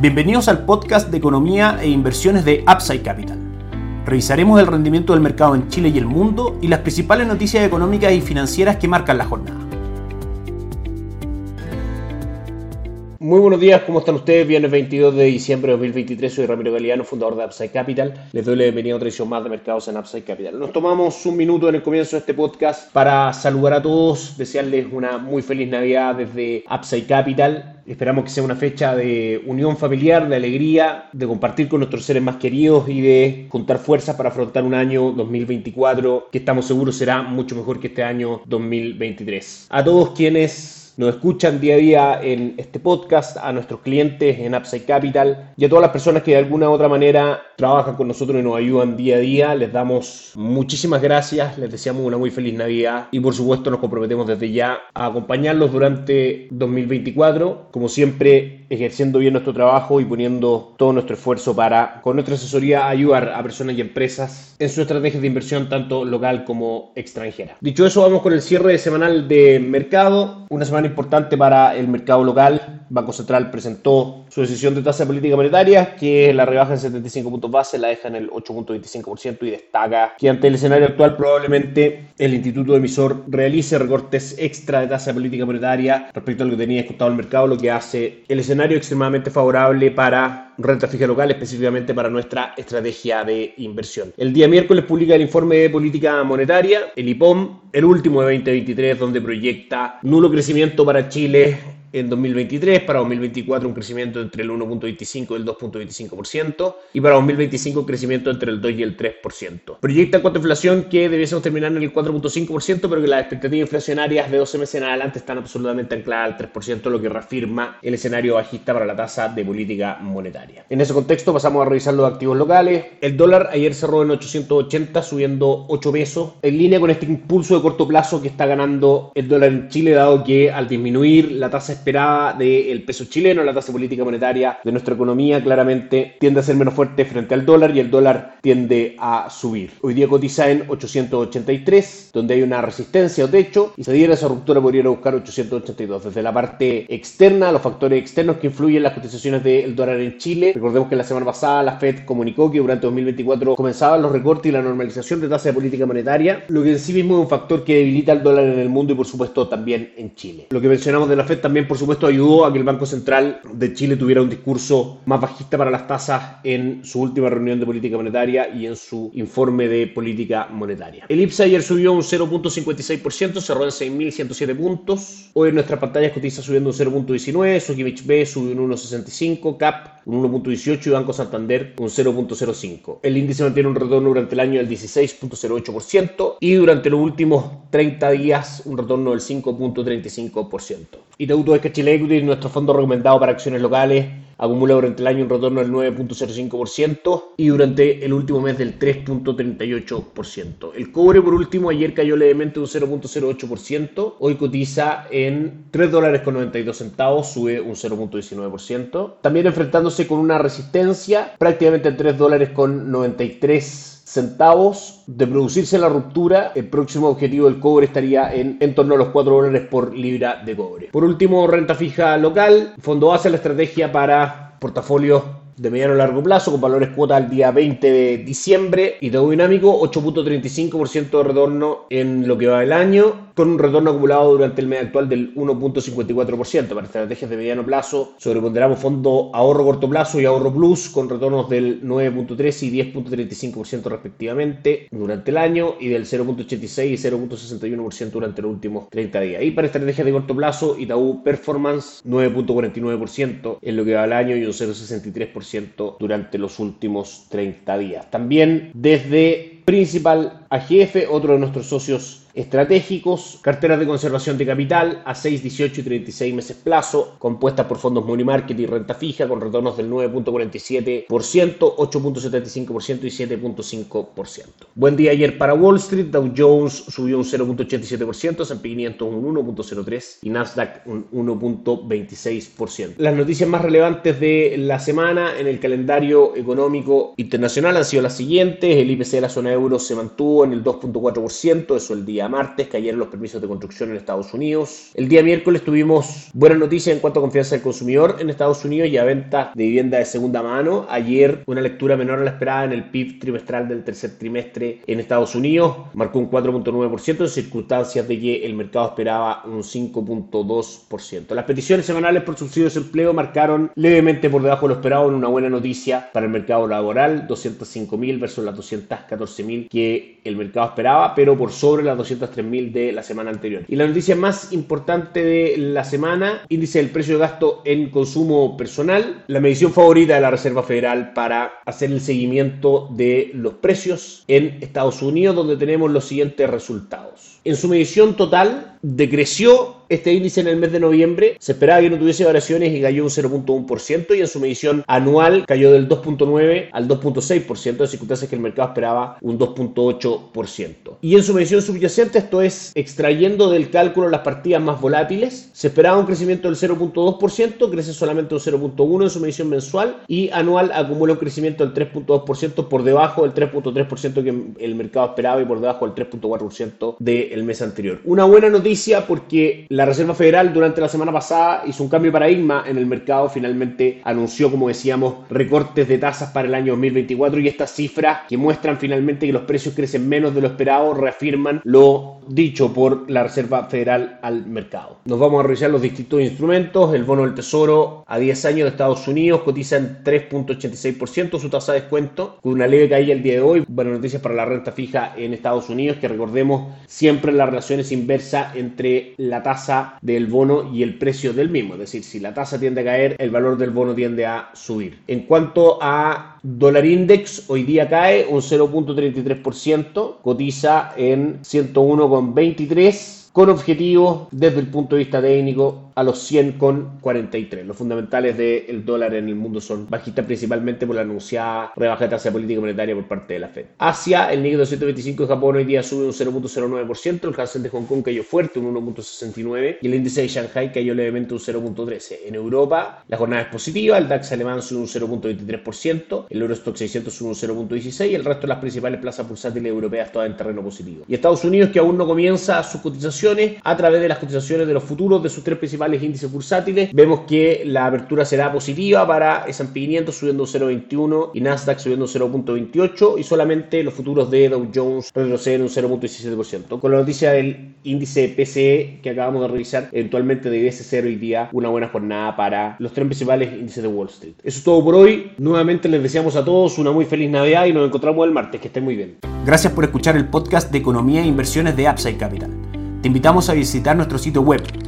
Bienvenidos al podcast de economía e inversiones de Upside Capital. Revisaremos el rendimiento del mercado en Chile y el mundo y las principales noticias económicas y financieras que marcan la jornada. Muy buenos días, ¿cómo están ustedes? Viernes 22 de diciembre de 2023, soy Ramiro Galeano, fundador de Upside Capital. Les doy la bienvenida a otra edición más de mercados en Upside Capital. Nos tomamos un minuto en el comienzo de este podcast para saludar a todos, desearles una muy feliz Navidad desde Upside Capital. Esperamos que sea una fecha de unión familiar, de alegría, de compartir con nuestros seres más queridos y de juntar fuerzas para afrontar un año 2024 que estamos seguros será mucho mejor que este año 2023. A todos quienes nos escuchan día a día en este podcast, a nuestros clientes en Upside Capital y a todas las personas que de alguna u otra manera trabajan con nosotros y nos ayudan día a día. Les damos muchísimas gracias, les deseamos una muy feliz Navidad y por supuesto nos comprometemos desde ya a acompañarlos durante 2024, como siempre ejerciendo bien nuestro trabajo y poniendo todo nuestro esfuerzo para, con nuestra asesoría, ayudar a personas y empresas en su estrategia de inversión tanto local como extranjera. Dicho eso, vamos con el cierre semanal de mercado, una semana importante para el mercado local. Banco Central presentó su decisión de tasa de política monetaria, que la rebaja en 75 puntos base, la deja en el 8.25% y destaca que ante el escenario actual probablemente el instituto emisor realice recortes extra de tasa de política monetaria respecto a lo que tenía escuchado el mercado, lo que hace el escenario extremadamente favorable para renta fija local, específicamente para nuestra estrategia de inversión. El día miércoles publica el informe de política monetaria, el IPOM, el último de 2023, donde proyecta nulo crecimiento para Chile en 2023, para 2024 un crecimiento entre el 1.25 y el 2.25% y para 2025 un crecimiento entre el 2 y el 3%. Proyecta cuatro inflación que debiésemos terminar en el 4.5%, pero que las expectativas inflacionarias de 12 meses en adelante están absolutamente ancladas al 3%, lo que reafirma el escenario bajista para la tasa de política monetaria. En ese contexto pasamos a revisar los activos locales. El dólar ayer cerró en 880, subiendo 8 pesos, en línea con este impulso de corto plazo que está ganando el dólar en Chile, dado que al disminuir la tasa esperada del peso chileno, la tasa política monetaria de nuestra economía claramente tiende a ser menos fuerte frente al dólar y el dólar tiende a subir. Hoy día cotiza en 883, donde hay una resistencia o techo, y si diera esa ruptura podría buscar 882. Desde la parte externa, los factores externos que influyen en las cotizaciones del dólar en Chile, recordemos que la semana pasada la Fed comunicó que durante 2024 comenzaban los recortes y la normalización de tasa de política monetaria, lo que en sí mismo es un factor que debilita el dólar en el mundo y por supuesto también en Chile. Lo que mencionamos de la Fed también por supuesto, ayudó a que el Banco Central de Chile tuviera un discurso más bajista para las tasas en su última reunión de política monetaria y en su informe de política monetaria. El IPSA ayer subió un 0.56%, cerró en 6.107 puntos. Hoy en nuestras pantallas cotiza subiendo un 0.19, Sokimich B subió un 1.65, CAP un 1.18 y Banco Santander un 0.05. El índice mantiene un retorno durante el año del 16.08% y durante los últimos 30 días un retorno del 5.35%. Itaú que Chile Equity, nuestro fondo recomendado para acciones locales, acumula durante el año un retorno del 9.05% y durante el último mes del 3.38%. El cobre, por último, ayer cayó levemente un 0.08%, hoy cotiza en 3 dólares con 92 centavos, sube un 0.19%. También enfrentándose con una resistencia prácticamente en 3 dólares con 93 centavos de producirse la ruptura, el próximo objetivo del cobre estaría en, en torno a los 4 dólares por libra de cobre. Por último, renta fija local. Fondo hace la estrategia para portafolios de mediano a largo plazo con valores cuota al día 20 de diciembre y todo dinámico 8.35% de retorno en lo que va del año con un retorno acumulado durante el mes actual del 1.54%. Para estrategias de mediano plazo, sobreponderamos fondo ahorro corto plazo y ahorro plus con retornos del 9.3 y 10.35% respectivamente durante el año y del 0.86 y 0.61% durante los últimos 30 días. Y para estrategias de corto plazo, Itaú Performance 9.49% en lo que va del año y un 0.63% durante los últimos 30 días. También desde Principal AGF, otro de nuestros socios estratégicos, carteras de conservación de capital a 6, 18 y 36 meses plazo, compuestas por fondos money market y renta fija con retornos del 9.47%, 8.75% y 7.5%. Buen día ayer para Wall Street, Dow Jones subió un 0.87%, S&P 500 un 1.03% y Nasdaq un 1.26%. Las noticias más relevantes de la semana en el calendario económico internacional han sido las siguientes, el IPC de la zona euro se mantuvo en el 2.4%, eso el día martes, cayeron los permisos de construcción en Estados Unidos. El día miércoles tuvimos buenas noticias en cuanto a confianza del consumidor en Estados Unidos y a venta de vivienda de segunda mano. Ayer una lectura menor a la esperada en el PIB trimestral del tercer trimestre en Estados Unidos, marcó un 4.9% en circunstancias de que el mercado esperaba un 5.2%. Las peticiones semanales por subsidio de desempleo marcaron levemente por debajo de lo esperado en una buena noticia para el mercado laboral, 205.000 versus las 214.000 que el mercado esperaba, pero por sobre las 203.000 de la semana anterior. Y la noticia más importante de la semana, índice del precio de gasto en consumo personal, la medición favorita de la Reserva Federal para hacer el seguimiento de los precios en Estados Unidos, donde tenemos los siguientes resultados. En su medición total, decreció este índice en el mes de noviembre. Se esperaba que no tuviese variaciones y cayó un 0.1% y en su medición anual cayó del 2.9 al 2.6%, de circunstancias que el mercado esperaba un 2.8%. Y en su medición subyacente, esto es extrayendo del cálculo las partidas más volátiles, se esperaba un crecimiento del 0.2%, crece solamente un 0.1 en su medición mensual y anual acumula un crecimiento del 3.2% por debajo del 3.3% que el mercado esperaba y por debajo del 3.4% del mes anterior. Una buena noticia porque la Reserva Federal durante la semana pasada hizo un cambio de paradigma en el mercado, finalmente anunció, como decíamos, recortes de tasas para el año 2024 y estas cifras que muestran finalmente que los precios crecen menos de lo esperado reafirman lo dicho por la Reserva Federal al mercado. Nos vamos a revisar los distintos instrumentos. El bono del Tesoro a 10 años de Estados Unidos cotiza en 3.86% su tasa de descuento, con una leve caída el día de hoy. Buenas noticias para la renta fija en Estados Unidos, que recordemos siempre la relación es inversa entre la tasa del bono y el precio del mismo. Es decir, si la tasa tiende a caer, el valor del bono tiende a subir. En cuanto a dólar index, hoy día cae un 0.33%, cotiza en 101,23 con objetivos desde el punto de vista técnico a los 100,43. Los fundamentales del dólar en el mundo son bajistas principalmente por la anunciada rebaja de tasa política monetaria por parte de la Fed. Asia, el Nikkei 225 de Japón hoy día sube un 0.09%, el Hansen de Hong Kong cayó fuerte un 1.69% y el índice de Shanghai cayó levemente un 0.13%. En Europa, la jornada es positiva, el DAX alemán sube un 0.23%, el Eurostock 600 sube un 0.16% y el resto de las principales plazas bursátiles europeas todas en terreno positivo. Y Estados Unidos que aún no comienza sus cotizaciones a través de las cotizaciones de los futuros de sus tres índices bursátiles, vemos que la apertura será positiva para S&P 500 subiendo 0.21 y Nasdaq subiendo 0.28 y solamente los futuros de Dow Jones retroceden un 0.17%. Con la noticia del índice PCE que acabamos de revisar, eventualmente debiese ser hoy día una buena jornada para los tres principales índices de Wall Street. Eso es todo por hoy. Nuevamente les deseamos a todos una muy feliz Navidad y nos encontramos el martes. Que estén muy bien. Gracias por escuchar el podcast de Economía e Inversiones de Upside Capital. Te invitamos a visitar nuestro sitio web